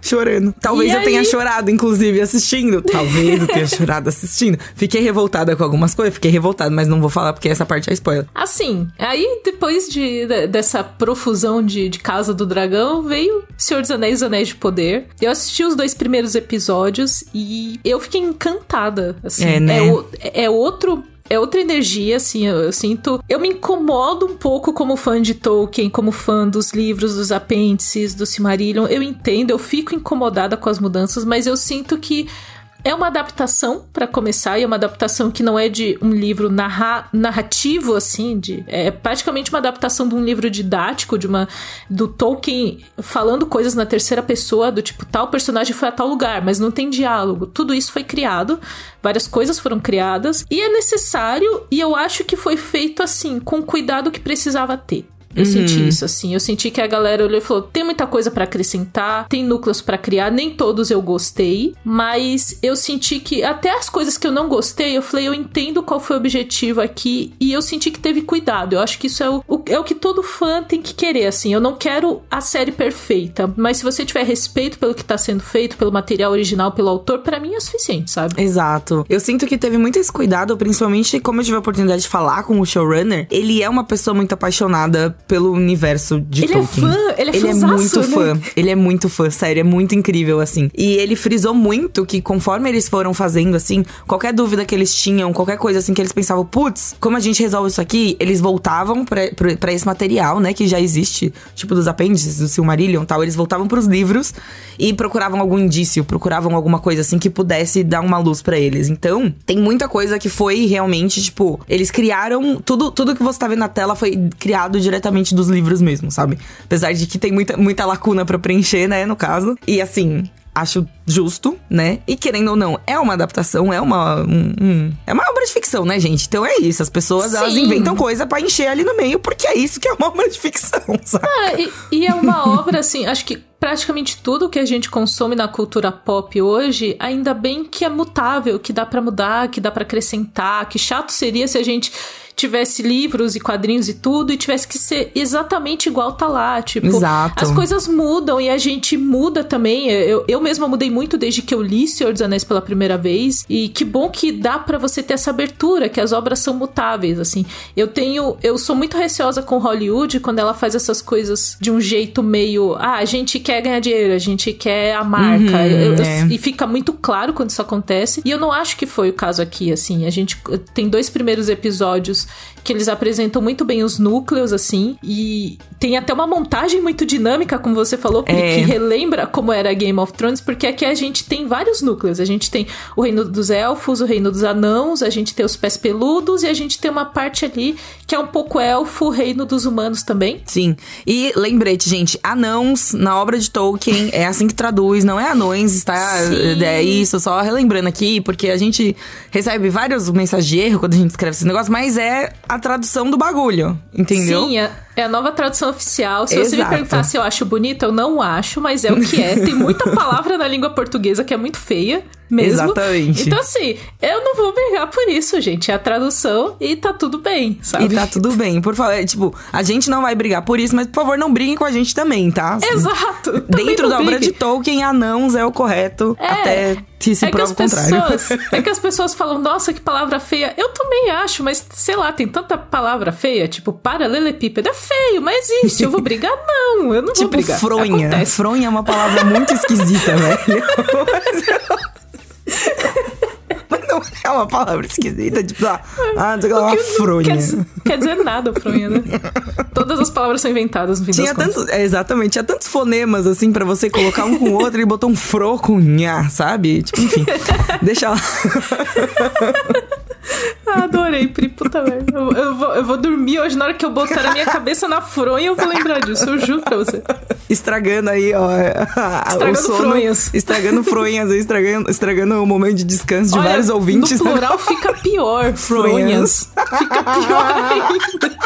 Chorando. Talvez E eu tenha aí? chorado, inclusive, assistindo. Talvez eu tenha chorado assistindo. Fiquei revoltada com algumas coisas, fiquei revoltada, mas não vou falar porque essa parte é spoiler. Assim, aí depois de, de- dessa profusão de, de Casa do Dragão, veio Senhor dos Anéis e Anéis de Poder. Eu assisti os dois primeiros episódios e eu fiquei encantada, assim. É, né? o- é outro... É outra energia, assim, eu, eu sinto. Eu me incomodo um pouco como fã de Tolkien, como fã dos livros, dos apêndices, do Silmarillion. Eu entendo, eu fico incomodada com as mudanças, mas eu sinto que é uma adaptação, pra começar, e é uma adaptação que não é de um livro narra narrativo, assim, de, é praticamente uma adaptação de um livro didático, de uma do Tolkien falando coisas na terceira pessoa, do tipo, tal personagem foi a tal lugar, mas não tem diálogo. Tudo isso foi criado, várias coisas foram criadas, e é necessário, e eu acho que foi feito, assim, com o cuidado que precisava ter. Eu senti isso, assim. Eu senti que a galera olhou e falou: tem muita coisa pra acrescentar, tem núcleos pra criar, nem todos eu gostei, mas eu senti que até as coisas que eu não gostei, eu falei: eu entendo qual foi o objetivo aqui e eu senti que teve cuidado. Eu acho que isso é o, o- é o que todo fã tem que querer, assim. Eu não quero a série perfeita, mas se você tiver respeito pelo que tá sendo feito, pelo material original, pelo autor, pra mim é suficiente, sabe? Exato. Eu sinto que teve muito esse cuidado, principalmente como eu tive a oportunidade de falar com o showrunner. Ele é uma pessoa muito apaixonada pelo universo de Ele é Tolkien. fã, ele é Ele é muito né? fã. Ele é muito fã, sério, é muito incrível, assim. E ele frisou muito que conforme eles foram fazendo, assim, qualquer dúvida que eles tinham, qualquer coisa assim que eles pensavam, putz, como a gente resolve isso aqui? Eles voltavam pra esse material, né, que já existe, tipo dos apêndices, do Silmarillion e tal. Eles voltavam pros livros e procuravam algum indício, procuravam alguma coisa assim que pudesse dar uma luz pra eles. Então, tem muita coisa que foi realmente, tipo, eles criaram tudo, tudo que você tá vendo na tela foi criado diretamente dos livros mesmo, sabe? Apesar de que tem muita, muita lacuna pra preencher, né, no caso. E assim, acho justo, né? E querendo ou não, é uma adaptação, é uma um- um- é uma obra de ficção, né, gente? Então é isso, as pessoas elas inventam coisa pra encher ali no meio, porque é isso que é uma obra de ficção, sabe? Ah, e, e é uma obra, assim, acho que praticamente tudo que a gente consome na cultura pop hoje, ainda bem que é mutável, que dá pra mudar, que dá pra acrescentar, que chato seria se a gente tivesse livros e quadrinhos e tudo e tivesse que ser exatamente igual tá lá, tipo, Exato. as coisas mudam e a gente muda também. Eu, eu mesma mudei muito desde que eu li Senhor dos Anéis pela primeira vez e que bom que dá pra você ter essa abertura, que as obras são mutáveis, assim. Eu tenho, eu sou muito receosa com Hollywood quando ela faz essas coisas de um jeito meio, ah, a gente quer ganhar dinheiro, a gente quer a marca. Uhum, Eu- eu- é. E fica muito claro quando isso acontece. E eu não acho que foi o caso aqui, assim. A gente tem dois primeiros episódios que eles apresentam muito bem os núcleos, assim, e tem até uma montagem muito dinâmica, como você falou, Pri, É. que relembra como era Game of Thrones, porque aqui a gente tem vários núcleos. A gente tem o reino dos elfos, o reino dos anãos, a gente tem os pés peludos, e a gente tem uma parte ali que é um pouco elfo, o reino dos humanos também. Sim. E lembrete, gente, anãos na obra de Tolkien é assim que traduz, não é anões, está Sim. é isso, só relembrando aqui, porque a gente recebe várias mensagens de erro quando a gente escreve esse negócio, mas é a tradução do bagulho, entendeu? Sim, é, é a nova tradução oficial. Se você me Exato. perguntar se eu acho bonita, eu não acho, mas é o que é. Tem muita palavra na língua portuguesa que é muito feia mesmo. Exatamente. Então, assim, eu não vou brigar por isso, gente. É a tradução e tá tudo bem, sabe? E tá tudo bem, por favor. é, Tipo, a gente não vai brigar por isso, mas por favor, não briguem com a gente também, tá? Exato. Dentro da obra de. Tolkien, anãos é o correto, É. até que se é que as o contrário. pessoas, é que as pessoas falam, nossa, que palavra feia. Eu também acho, mas sei lá, tem tanta palavra feia, tipo paralelepípedo é feio, mas existe. Eu vou brigar? Não, eu não vou Tipo, brigar. fronha. Acontece. Fronha é uma palavra muito esquisita, velho. Mas não é uma palavra esquisita, tipo, ah, ah, não sei lá, uma Que fronha. Quer, dizer- quer dizer nada, fronha, né? Todas as palavras são inventadas no fim Tinha tantos, é, exatamente, tinha tantos fonemas assim pra você colocar um com o outro e botou um fro com nha, sabe? Tipo, enfim, deixa lá. Ah, adorei, Pri, puta merda. Eu, eu vou, eu vou dormir hoje, na hora que eu botar a minha cabeça na fronha, eu vou lembrar disso, eu juro pra você. Estragando aí, ó. Estragando o sono, fronhas. Estragando fronhas, aí, estragando, estragando o momento de descanso de Olha, vários ouvintes. No plural fica pior, fronhas. Fica pior ainda.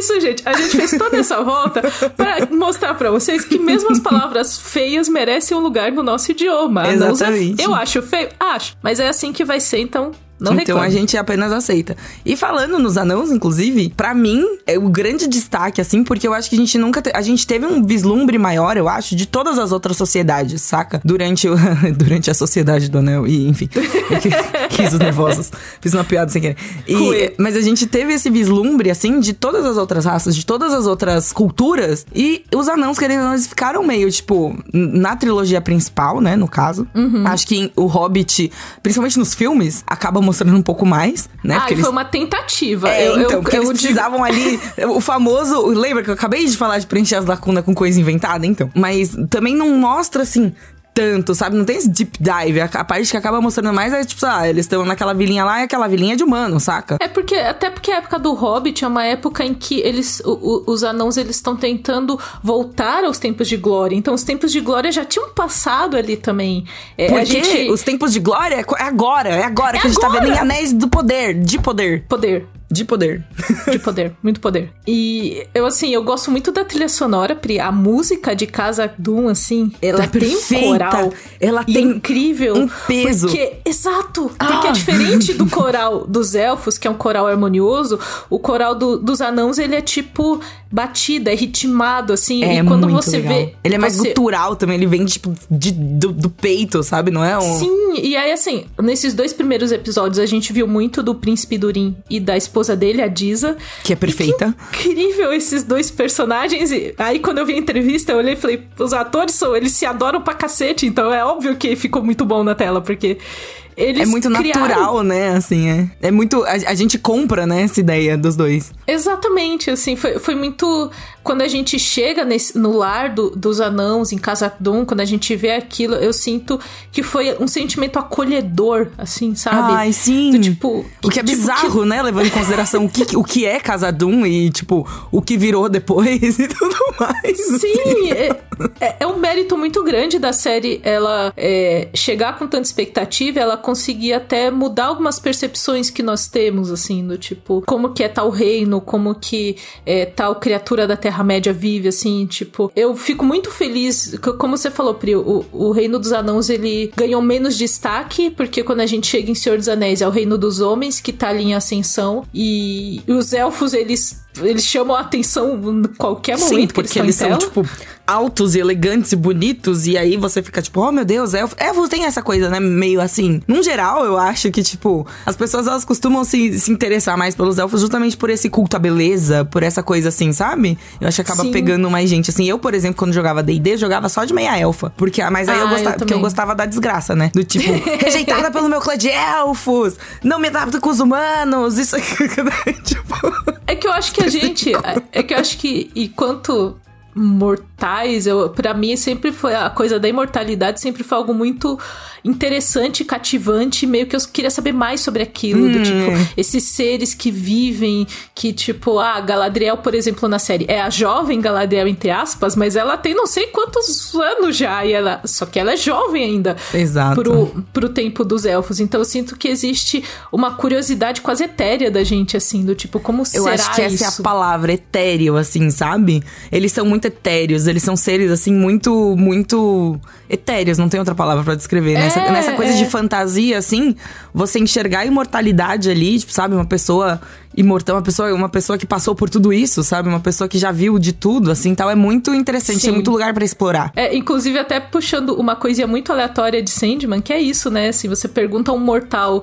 isso, gente. A gente fez toda essa volta para mostrar para vocês que mesmo as palavras feias merecem um lugar no nosso idioma. Exatamente. Eu acho feio? Acho. Mas é assim que vai ser, então não então a gente apenas aceita. E falando nos anãos, inclusive, para mim é o grande destaque, assim, porque eu acho que a gente nunca. Te... A gente teve um vislumbre maior, eu acho, de todas as outras sociedades, saca? Durante, o... Durante a sociedade do anel. E, enfim. Risos nervosos. Fiz uma piada sem querer. E... Mas a gente teve esse vislumbre, assim, de todas as outras raças, de todas as outras culturas. E os anãos, querendo ou não, eles ficaram meio, tipo, na trilogia principal, né? No caso. Uhum. Acho que o Hobbit, principalmente nos filmes, acaba mostrando um pouco mais, né? Ah, foi eles... uma tentativa. É, eu, então, eu, porque eu, eles precisavam ali. o famoso. Lembra que eu acabei de falar de preencher as lacunas com coisa inventada? Então. Mas também não mostra assim tanto, sabe? Não tem esse deep dive. A, parte que acaba mostrando mais é tipo, ah, eles estão naquela vilinha lá e aquela vilinha é de humano, saca? É porque, até porque a época do Hobbit é uma época em que eles, o, o, os anãos, eles estão tentando voltar aos tempos de glória. Então, os tempos de glória já tinham passado ali também. É, porque gente... os tempos de glória é agora, é agora é que agora. a gente tá vendo em Anéis do Poder, de poder. Poder. De poder. De poder, muito poder. E eu, assim, eu gosto muito da trilha sonora, Pri. A música de Casa Doom, assim, ela é tem um coral. Ela tem incrível. Um peso. Porque, exato. Ah. Porque é diferente do coral dos elfos, que é um coral harmonioso, o coral do, dos anãos, ele é tipo batida, é ritmado, assim. É e quando você legal. vê. Ele é mais você... gutural também, ele vem, tipo, de, do, do, peito, sabe? Não é um. Sim, e aí, assim, nesses dois primeiros episódios, a gente viu muito do príncipe Durin e da esposa dele, a Disa. Que é perfeita. Que incrível esses dois personagens. E aí, quando eu vi a entrevista, eu olhei e falei: os atores são, eles se adoram pra cacete, então é óbvio que ficou muito bom na tela, porque eles é muito criaram... natural, né? Assim, é. É muito. A, a, gente compra, né, essa ideia dos dois. Exatamente, assim, foi, foi muito. Quando a gente chega nesse, no lar do, dos anãos, em Casa Doom, quando a gente vê aquilo, eu sinto que foi um sentimento acolhedor, assim, sabe? Ai, sim. Do, tipo. O que é tipo, bizarro, que... né? Levando em consideração o, que, o que é Casa Doom e, tipo, o que virou depois e tudo mais. Sim, é, é, é, um mérito muito grande da série ela é, chegar com tanta expectativa, ela conseguir até mudar algumas percepções que nós temos, assim, do tipo, como que é tal reino, como que é, tal criatura da Terra-média vive, assim, tipo, eu fico muito feliz, como você falou, Pri, o, o Reino dos Anãos, ele ganhou menos destaque, porque quando a gente chega em Senhor dos Anéis, é o Reino dos Homens, que tá ali em ascensão, e os elfos, eles eles chamam a atenção em qualquer momento. Sim, porque eles, eles são, tipo, altos e elegantes e bonitos. E aí você fica, tipo, oh meu Deus, elfo. Elfos tem essa coisa, né? Meio assim. Num geral, eu acho que, tipo, as pessoas elas costumam se, se interessar mais pelos elfos justamente por esse culto à beleza, por essa coisa assim, sabe? Eu acho que acaba Sim. pegando mais gente. Assim, eu, por exemplo, quando jogava DD, jogava só de meia elfa. Porque, mas aí ah, eu gostava, eu porque eu gostava da desgraça, né? Do tipo, rejeitada pelo meu clã de elfos, não me adapto com os humanos, isso aqui, tipo. É que eu acho que a gente. É que eu acho que enquanto mortais, eu, para mim sempre foi a coisa da imortalidade sempre foi algo muito interessante, cativante, meio que eu queria saber mais sobre aquilo, hum. do tipo, esses seres que vivem, que tipo, ah, Galadriel, por exemplo, na série, é a jovem Galadriel, entre aspas, mas ela tem não sei quantos anos já, e ela, só que ela é jovem ainda. Exato. Pro, pro tempo dos elfos, então eu sinto que existe uma curiosidade quase etérea da gente, assim, do tipo, como eu será isso? Eu acho que isso? essa é a palavra, etéreo, assim, sabe? Eles são muito etéreos, eles são seres, assim, muito, muito etéreos, não tem outra palavra para descrever, né? nessa, é, nessa coisa é. de fantasia, assim, você enxergar a imortalidade ali, tipo, sabe, uma pessoa imortal, uma pessoa, uma pessoa que passou por tudo isso, sabe? Uma pessoa que já viu de tudo, assim, tal, é muito interessante, Sim. muito lugar para explorar. É, inclusive até puxando uma coisinha muito aleatória de Sandman, que é isso, né? Se você pergunta a um mortal,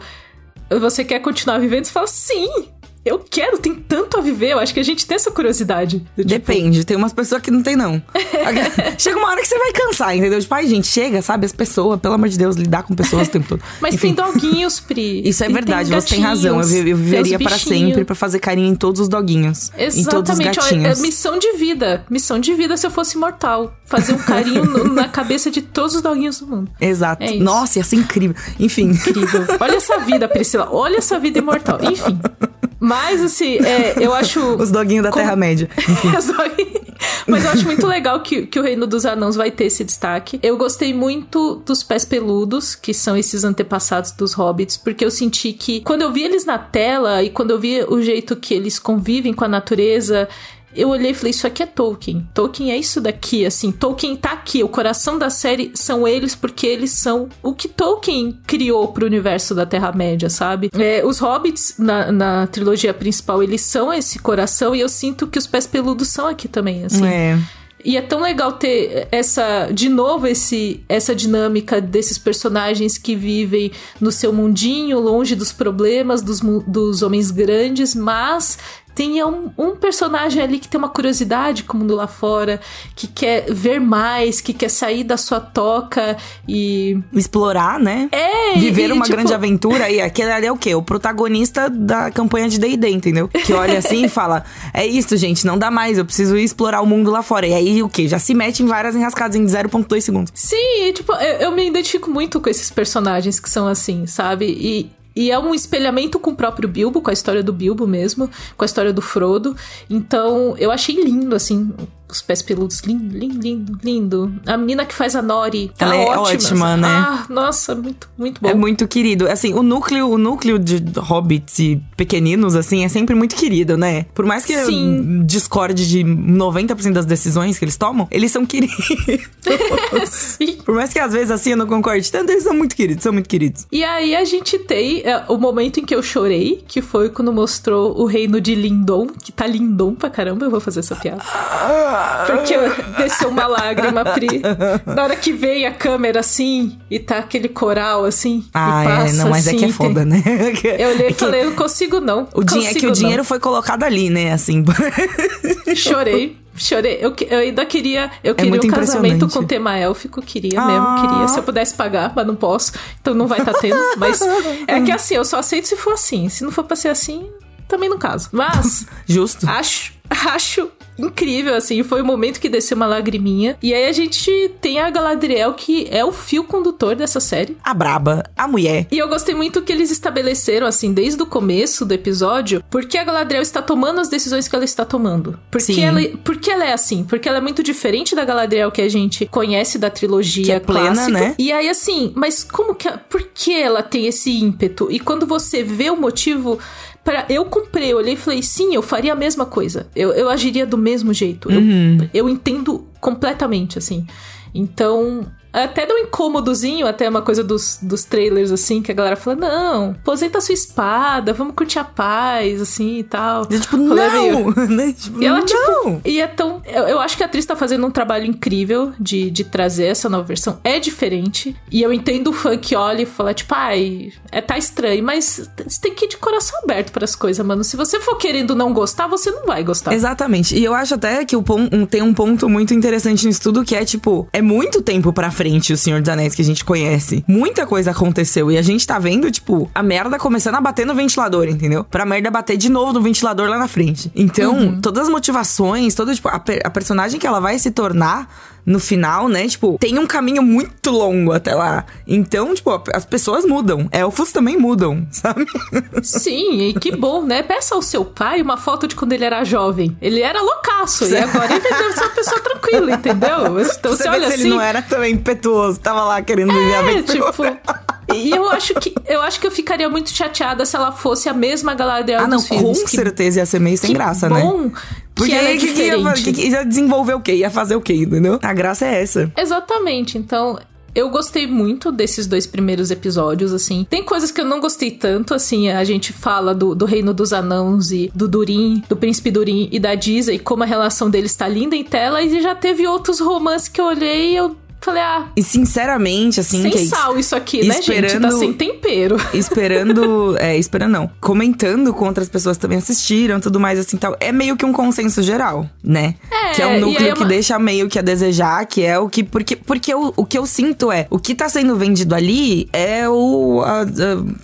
você quer continuar vivendo? Você fala, sim! Eu quero, tem tanto a viver. Eu acho que a gente tem essa curiosidade. Tipo... Depende, tem umas pessoas que não tem, não. chega uma hora que você vai cansar, entendeu? Tipo, ai, gente, chega, sabe? As pessoas, pelo amor de Deus, lidar com pessoas o tempo todo. Mas Enfim. tem doguinhos, Pri. Isso é verdade, tem você tem razão. Eu, eu viveria para sempre para fazer carinho em todos os doguinhos. Exatamente. Em todos os gatinhos. Olha, missão de vida. Missão de vida se eu fosse imortal. Fazer um carinho no, na cabeça de todos os doguinhos do mundo. Exato. É Nossa, ia ser incrível. Enfim. Incrível. Olha essa vida, Priscila. Olha essa vida imortal. Enfim. Mas, assim, é, eu acho. Os doguinhos da Terra-média. Mas eu acho muito legal que, que o Reino dos Anãos vai ter esse destaque. Eu gostei muito dos pés peludos, que são esses antepassados dos hobbits, porque eu senti que quando eu vi eles na tela e quando eu vi o jeito que eles convivem com a natureza, eu olhei e falei, isso aqui é Tolkien. Tolkien é isso daqui, assim. Tolkien tá aqui. O coração da série são eles porque eles são o que Tolkien criou pro universo da Terra-média, sabe? É, os hobbits na, na trilogia principal, eles são esse coração e eu sinto que os pés peludos são aqui também, assim. É. E é tão legal ter essa, de novo, esse, essa dinâmica desses personagens que vivem no seu mundinho, longe dos problemas dos, dos homens grandes, mas tenha um, um, personagem ali que tem uma curiosidade com o mundo lá fora, que quer ver mais, que quer sair da sua toca e. Explorar, né? É! Viver e, uma tipo... grande aventura. E aquele ali é o quê? O protagonista da campanha de DD, entendeu? Que olha assim e fala: É isso, gente, não dá mais, eu preciso ir explorar o mundo lá fora. E aí o quê? Já se mete em várias enrascadas em 0,2 segundos. Sim, tipo, eu, eu me identifico muito com esses personagens que são assim, sabe? E, e é um espelhamento com o próprio Bilbo, com a história do Bilbo mesmo, com a história do Frodo. Então, eu achei lindo, assim, os pés peludos. Lindo, lindo, lindo, lindo. A menina que faz a Nori. Tá Ela é ótima, ótima, né? Ah, nossa, muito, muito bom. É muito querido. Assim, o núcleo, o núcleo de hobbits e pequeninos, assim, é sempre muito querido, né? Por mais que Sim. eu discorde de 90% das decisões que eles tomam, eles são queridos. Sim. Por mais que às vezes assim eu não concorde tanto, eles são muito queridos, são muito queridos. E aí a gente tem é, o momento em que eu chorei, que foi quando mostrou o reino de Lindon, que tá lindon pra caramba, eu vou fazer essa piada. Porque desceu uma lágrima, Pri. Na hora que vem a câmera assim, e tá aquele coral assim, Ah, e passa é, não, mas assim, é que é foda, né? Eu olhei É e que falei, eu não consigo não. O din- é que o não. dinheiro foi colocado ali, né? Assim. Chorei. Chorei. Eu, eu ainda queria. Eu queria É muito um casamento com tema élfico. Queria Ah. mesmo, queria. Se eu pudesse pagar, mas não posso. Então não vai estar tá tendo. Mas é que assim, eu só aceito se for assim. Se não for pra ser assim, também não caso. Mas Justo. acho, acho incrível, assim. Foi o momento que desceu uma lagriminha. E aí a gente tem a Galadriel, que é o fio condutor dessa série. A braba, a mulher. E eu gostei muito que eles estabeleceram, assim, desde o começo do episódio, porque a Galadriel está tomando as decisões que ela está tomando. Porque Sim. ela, porque ela é assim? Porque ela é muito diferente da Galadriel que a gente conhece da trilogia Que é plena, clássica. né? E aí, assim, mas como que... Por que ela tem esse ímpeto? E quando você vê o motivo... Pra, eu comprei, eu olhei e falei, sim, eu faria a mesma coisa. Eu, eu agiria do mesmo jeito. Eu- Uhum. eu entendo completamente, assim. Então, até dá um incômodozinho, até uma coisa dos, dos trailers, assim, que a galera fala, não, aposenta sua espada, vamos curtir a paz, assim, e tal. E, tipo, Rolê meio- não! Né? Tipo, E ela, não! tipo, e é tão. Eu, eu acho que a atriz tá fazendo um trabalho incrível de, de trazer essa nova versão. É diferente. E eu entendo o fã que olha e fala, tipo, ai, é, tá estranho, mas você tem que ir de coração aberto pras coisas, mano. Se você for querendo não gostar, você não vai gostar. Exatamente. E eu acho até que o um- tem um ponto muito interessante nisso tudo que é, tipo, é muito tempo pra frente o Senhor dos Anéis que a gente conhece. Muita coisa aconteceu e a gente tá vendo, tipo, a merda começando a bater no ventilador, entendeu? Pra merda bater de novo no ventilador lá na frente. Então, todas as motivações, todo, tipo, a, per- a personagem que ela vai se tornar no final, né? Tipo, tem um caminho muito longo até lá. Então, tipo, as pessoas mudam. Elfos também mudam, sabe? Sim, e que bom, né? Peça ao seu pai uma foto de quando ele era jovem. Ele era loucaço, e agora ele deve ser uma pessoa tranquila, entendeu? Então você, olha se assim. ele não era também impetuoso, tava lá querendo viver a É, aventura. tipo. E eu acho que eu acho que eu ficaria muito chateada se ela fosse a mesma Galadriel Ah, não, com filmes. Que- certeza ia ser meio sem graça, né? bom Porque que aí que, que ia, diferente. que, que ia desenvolver o quê? Ia fazer o quê, entendeu? A graça é essa. Exatamente. Então, eu gostei muito desses dois primeiros episódios, assim. Tem coisas que eu não gostei tanto, assim. A gente fala do, do Reino dos Anãos e do Durin, do Príncipe Durin e da Diza, e como a relação deles tá linda em tela. E já teve outros romances que eu olhei e eu falei, ah, E sinceramente, assim, sem que sal isso aqui, né, gente? Tá sem tempero. esperando, é, esperando não, comentando com outras pessoas que também assistiram, tudo mais assim tal. É meio que um consenso geral, né? É, que é um núcleo é que uma- deixa meio que a desejar, que é o que porque porque o, o que eu sinto é, o que tá sendo vendido ali é o a- a-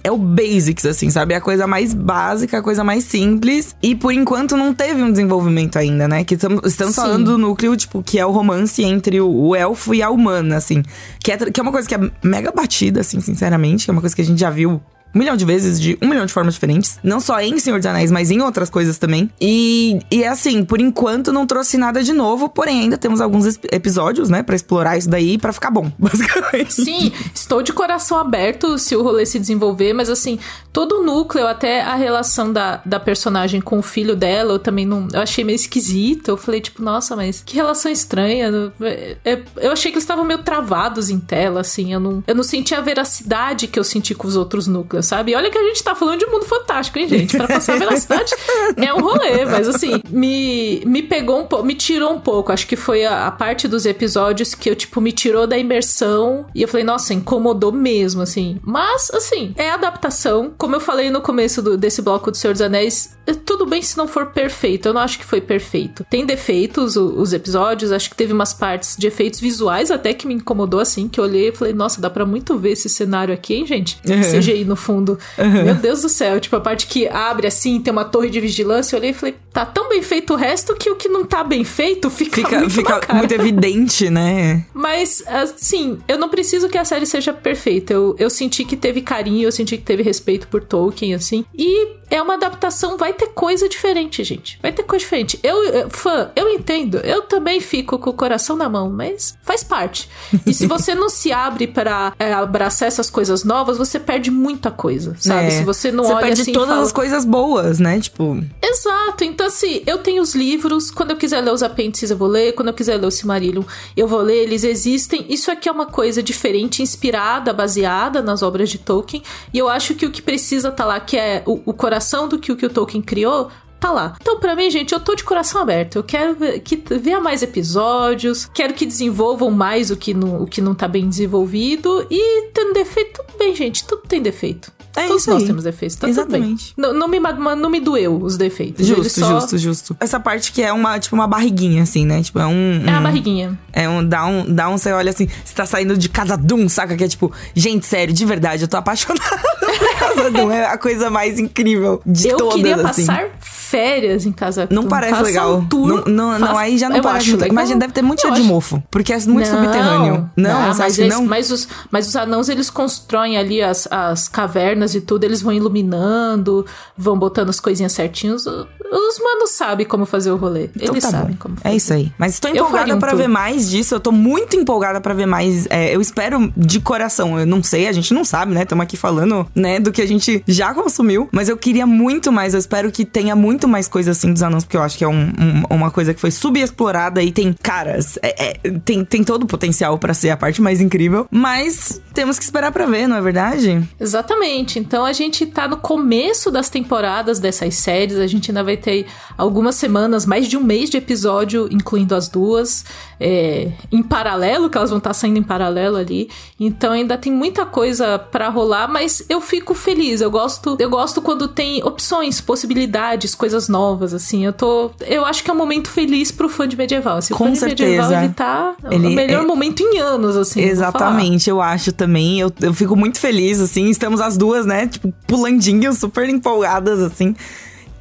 é o basics assim, sabe? É a coisa mais básica, a coisa mais simples e por enquanto não teve um desenvolvimento ainda, né? Que estamos falando do núcleo tipo que é o romance entre o, o elfo e a humana, assim, que é, que é uma coisa que é mega batida assim, sinceramente, que é uma coisa que a gente já viu um milhão de vezes, de um milhão de formas diferentes. Não só em Senhor dos Anéis, mas em outras coisas também. E, e assim, por enquanto não trouxe nada de novo, porém ainda temos alguns episódios, né, para explorar isso daí para ficar bom, basicamente. Sim, estou de coração aberto se o rolê se desenvolver, mas assim, todo o núcleo, até a relação da, da personagem com o filho dela, eu também não. Eu achei meio esquisito. Eu falei, tipo, nossa, mas que relação estranha. É, é, eu achei que eles estavam meio travados em tela, assim. Eu não, eu não senti a veracidade que eu senti com os outros núcleos, sabe? E olha que a gente tá falando de mundo fantástico, hein, gente? Pra passar a veracidade é um rolê, mas assim, me, me pegou um pouco, me tirou um pouco. Acho que foi a, a parte dos episódios que eu, tipo, me tirou da imersão. E eu falei, nossa, incomodou mesmo, assim. Mas, assim, é adaptação. Como eu falei no começo do, desse bloco do Senhor dos Anéis, é tudo bem se não for perfeito. Eu não acho que foi perfeito. Tem defeitos o, os episódios, acho que teve umas partes de efeitos visuais até que me incomodou assim, que eu olhei e falei, nossa, dá para muito ver esse cenário aqui, hein, gente? Uhum. CGI no fundo. Uhum. Meu Deus do céu, tipo a parte que abre assim, tem uma torre de vigilância, eu olhei e falei, tá tão bem feito o resto que o que não tá bem feito fica fica muito, fica muito evidente, né? Mas assim, eu não preciso que a série seja perfeita. Eu, eu senti que teve carinho, eu senti que teve respeito por Tolkien assim. E é uma adaptação, vai ter coisa diferente, gente. Vai ter coisa diferente. Eu, eu, fã, eu entendo. Eu também fico com o coração na mão, mas faz parte. E se você não se abre para é, abraçar essas coisas novas, você perde muita coisa, sabe? É. Se você não você olha perde assim, todas fala... as coisas boas, né? Tipo. Exato. Então, assim, eu tenho os livros. Quando eu quiser ler os apêndices, eu vou ler. Quando eu quiser ler o Silmarillion, eu vou ler. Eles existem. Isso aqui é uma coisa diferente, inspirada, baseada nas obras de Tolkien. E eu acho que o que precisa estar tá lá, que é o, o coração do que o que o Tolkien criou, tá lá. Então, para mim, gente, eu tô de coração aberto. Eu quero que ver mais episódios, quero que desenvolvam mais o que não, o que não tá bem desenvolvido. E tendo defeito, tudo bem, gente, tudo tem defeito. É Todos nós aí. temos defeitos, tá Exatamente. Não, não, me, não me doeu os defeitos. Justo, só... justo, justo. Essa parte que é uma, tipo, uma barriguinha, assim, né? Tipo, é um... É uma barriguinha. É um... Dá um, dá um... Você olha assim, você tá saindo de Casa Doom, saca? Que é tipo... Gente, sério, de verdade, eu tô apaixonada por Casa Doom. É a coisa mais incrível de eu todas, Eu queria assim. passar férias em Casa Não parece Faça legal. Um tour, não, não, não, aí já não eu parece... Acho Imagina, deve ter muito cheiro de mofo. Porque é muito não, subterrâneo. Não, não mas, eles, não? Mas, os, mas os anãos, eles constroem ali as, as cavernas e tudo. Eles vão iluminando, vão botando as coisinhas certinhos. Os manos sabem como fazer o rolê. Então, Eles tá sabem bom. como fazer. É isso aí. Mas estou empolgada um para ver mais disso. Eu tô muito empolgada para ver mais. É, eu espero de coração. Eu não sei, a gente não sabe, né? Estamos aqui falando, né, do que a gente já consumiu. Mas eu queria muito mais. Eu espero que tenha muito mais coisa assim dos anãos, porque eu acho que é um, um, uma coisa que foi subexplorada e tem, caras, é, é, tem, tem todo o potencial para ser a parte mais incrível. Mas temos que esperar para ver, não é verdade? Exatamente. Então a gente tá no começo das temporadas dessas séries. A gente ainda vai ter algumas semanas, mais de um mês de episódio, incluindo as duas, é, em paralelo, que elas vão estar saindo em paralelo ali. Então ainda tem muita coisa para rolar, mas eu fico feliz. Eu gosto, eu gosto quando tem opções, possibilidades, coisas novas, assim. Eu tô, eu acho que é um momento feliz pro fã de medieval. Assim, Com o fã certeza. de medieval ele tá ele, o melhor é... momento em anos, assim. Exatamente, eu acho também. Eu, eu fico muito feliz, assim. Estamos as duas, né? Tipo, pulandinhas, super empolgadas, assim.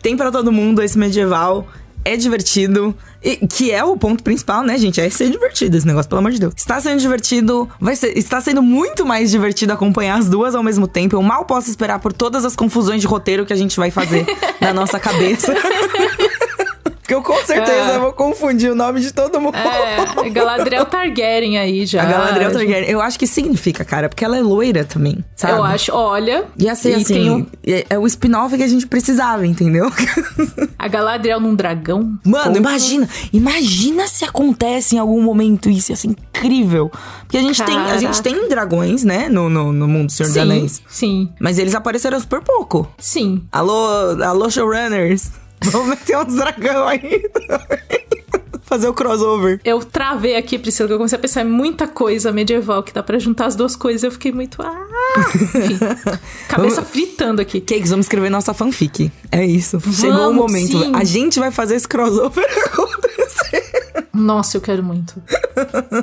Tem para todo mundo esse medieval. É divertido. E, que é o ponto principal, né, gente? É ser divertido esse negócio, pelo amor de Deus. Está sendo divertido, vai ser, está sendo muito mais divertido acompanhar as duas ao mesmo tempo. Eu mal posso esperar por todas as confusões de roteiro que a gente vai fazer na nossa cabeça. Porque eu com certeza é. vou confundir o nome de todo mundo. É, Galadriel Targaryen aí já. A Galadriel Targaryen. Eu acho que significa, cara, porque ela é loira também, sabe? Eu acho, olha. Ser assim, um... é, é, o spin-off que a gente precisava, entendeu? A Galadriel num dragão. Mano, imagina. Imagina se acontece em algum momento isso, ia ser incrível. Porque a gente, tem, a gente tem dragões, né, no, no, no mundo do Senhor sim, dos Anéis. Sim. Mas eles apareceram super pouco. Sim. Alô, alô showrunners. Vamos meter uns dragão aí Fazer o crossover. Eu travei aqui, Priscila, que eu comecei a pensar em muita coisa medieval que dá pra juntar as duas coisas. Eu fiquei muito. Ah! Enfim, cabeça vamos... fritando aqui. Cakes, vamos escrever nossa fanfic. É isso. Vamos, Chegou o momento. Sim. A gente vai fazer esse crossover acontecer. Nossa, eu quero muito.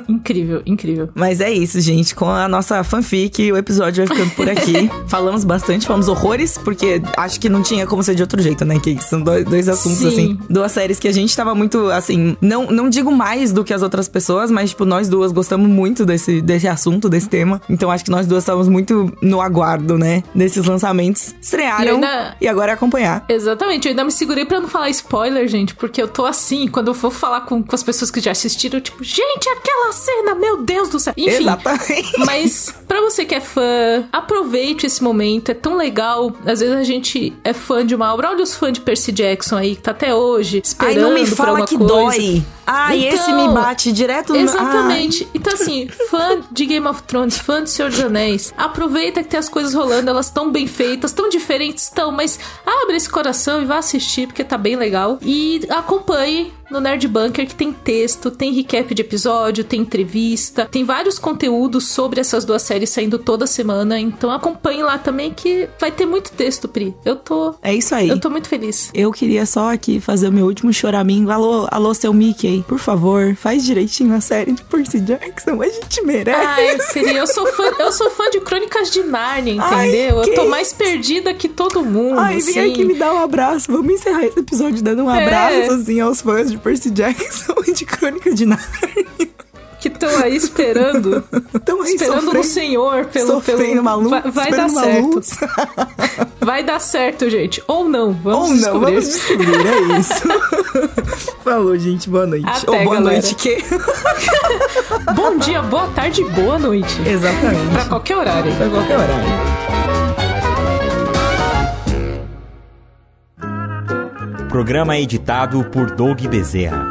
incrível, incrível. Mas é isso, gente. Com a nossa fanfic, o episódio vai ficando por aqui. falamos bastante, falamos horrores, porque acho que não tinha como ser de outro jeito, né? Que são dois, dois assuntos, Sim. assim, duas séries que a gente tava muito, assim, não, não digo mais do que as outras pessoas, mas, tipo, nós duas gostamos muito desse, desse assunto, desse tema. Então acho que nós duas estamos muito no aguardo, né? Desses lançamentos. Estrearam e, ainda... e agora é acompanhar. Exatamente. Eu ainda me segurei pra não falar spoiler, gente, porque eu tô assim, quando eu vou falar com, com as pessoas que já assistiram, tipo, gente, aquela cena, meu Deus do céu. Enfim. Exatamente. Mas, pra você que é fã, aproveite esse momento, é tão legal. Às vezes a gente é fã de uma obra. Olha os fãs de Percy Jackson aí, que tá até hoje, esperando Ai, não me fala que coisa. dói. Ah, então, esse me bate direto no... Exatamente. Ai. Então, assim, fã de Game of Thrones, fã de Senhor dos Anéis, aproveita que tem as coisas rolando, elas estão bem feitas, tão diferentes, estão, mas abre esse coração e vá assistir, porque tá bem legal. E acompanhe no Nerd Bunker que tem texto, tem recap de episódio, tem entrevista, tem vários conteúdos sobre essas duas séries saindo toda semana. Então acompanhe lá também que vai ter muito texto, Pri. Eu tô. É isso aí. Eu tô muito feliz. Eu queria só aqui fazer o meu último choraminho. Alô, alô, seu Mickey, por favor, faz direitinho a série de Percy Jackson. A gente merece. Ai, seria. Eu sou fã, eu sou fã de Crônicas de Narnia, entendeu? Ai, eu tô mais perdida que todo mundo. Ai, vem assim. aqui me dar um abraço. Vamos encerrar esse episódio dando um é. abraço, assim, aos fãs de Percy Jackson e de Crônica de Narnia. Que estão aí esperando. Estão aí Esperando no Senhor pelo. pelo uma luz, vai, vai dar certo. vai dar certo, gente. Ou não. Vamos Ou descobrir. não, vamos descobrir. É isso. Falou, gente. Boa noite. Até, Ou boa galera. noite, que? Bom dia, boa tarde, boa noite. Exatamente. Pra qualquer horário. Pra qualquer horário. Programa editado por Doug Bezerra.